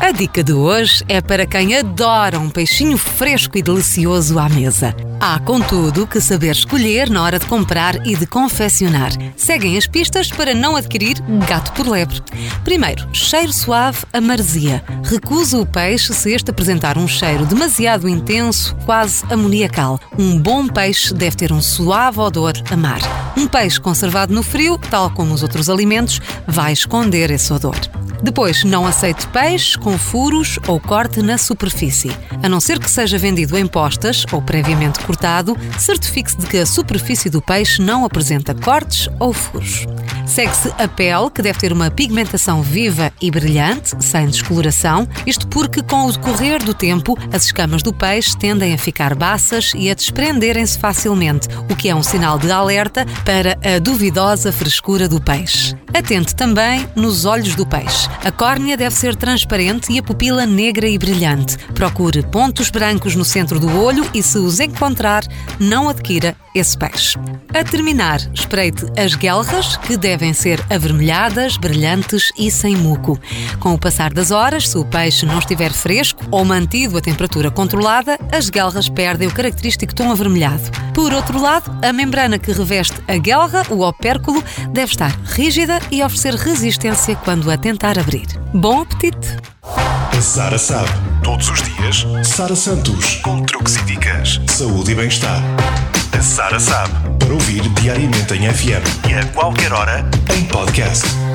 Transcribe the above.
A dica de hoje é para quem adora um peixinho fresco e delicioso à mesa. Há, contudo, que saber escolher na hora de comprar e de confeccionar. Seguem as pistas para não adquirir gato por lebre. Primeiro, cheiro suave a maresia. Recusa o peixe se este apresentar um cheiro demasiado intenso, quase amoniacal. Um bom peixe deve ter um suave odor a mar. Um peixe conservado no frio, tal como os outros alimentos, vai esconder esse odor. Depois, não aceite peixe com furos ou corte na superfície. A não ser que seja vendido em postas ou previamente cortado, certifique-se de que a superfície do peixe não apresenta cortes ou furos. Segue-se a pele, que deve ter uma pigmentação viva e brilhante, sem descoloração, isto porque, com o decorrer do tempo, as escamas do peixe tendem a ficar baças e a desprenderem-se facilmente, o que é um sinal de alerta para a duvidosa frescura do peixe. Atente também nos olhos do peixe. A córnea deve ser transparente e a pupila negra e brilhante. Procure pontos brancos no centro do olho e, se os encontrar, não adquira esse peixe. A terminar, espreite as guelras, que devem ser avermelhadas, brilhantes e sem muco. Com o passar das horas, se o peixe não estiver fresco ou mantido a temperatura controlada, as guelras perdem o característico tom avermelhado. Por outro lado, a membrana que reveste a guelra, o opérculo, deve estar rígida e oferecer resistência quando a tentar abrir. Bom apetite! Sara sabe. Todos os dias, Sara Santos, com truques e dicas, saúde e bem-estar. Sara sabe. Para ouvir diariamente em FM e a qualquer hora, em podcast.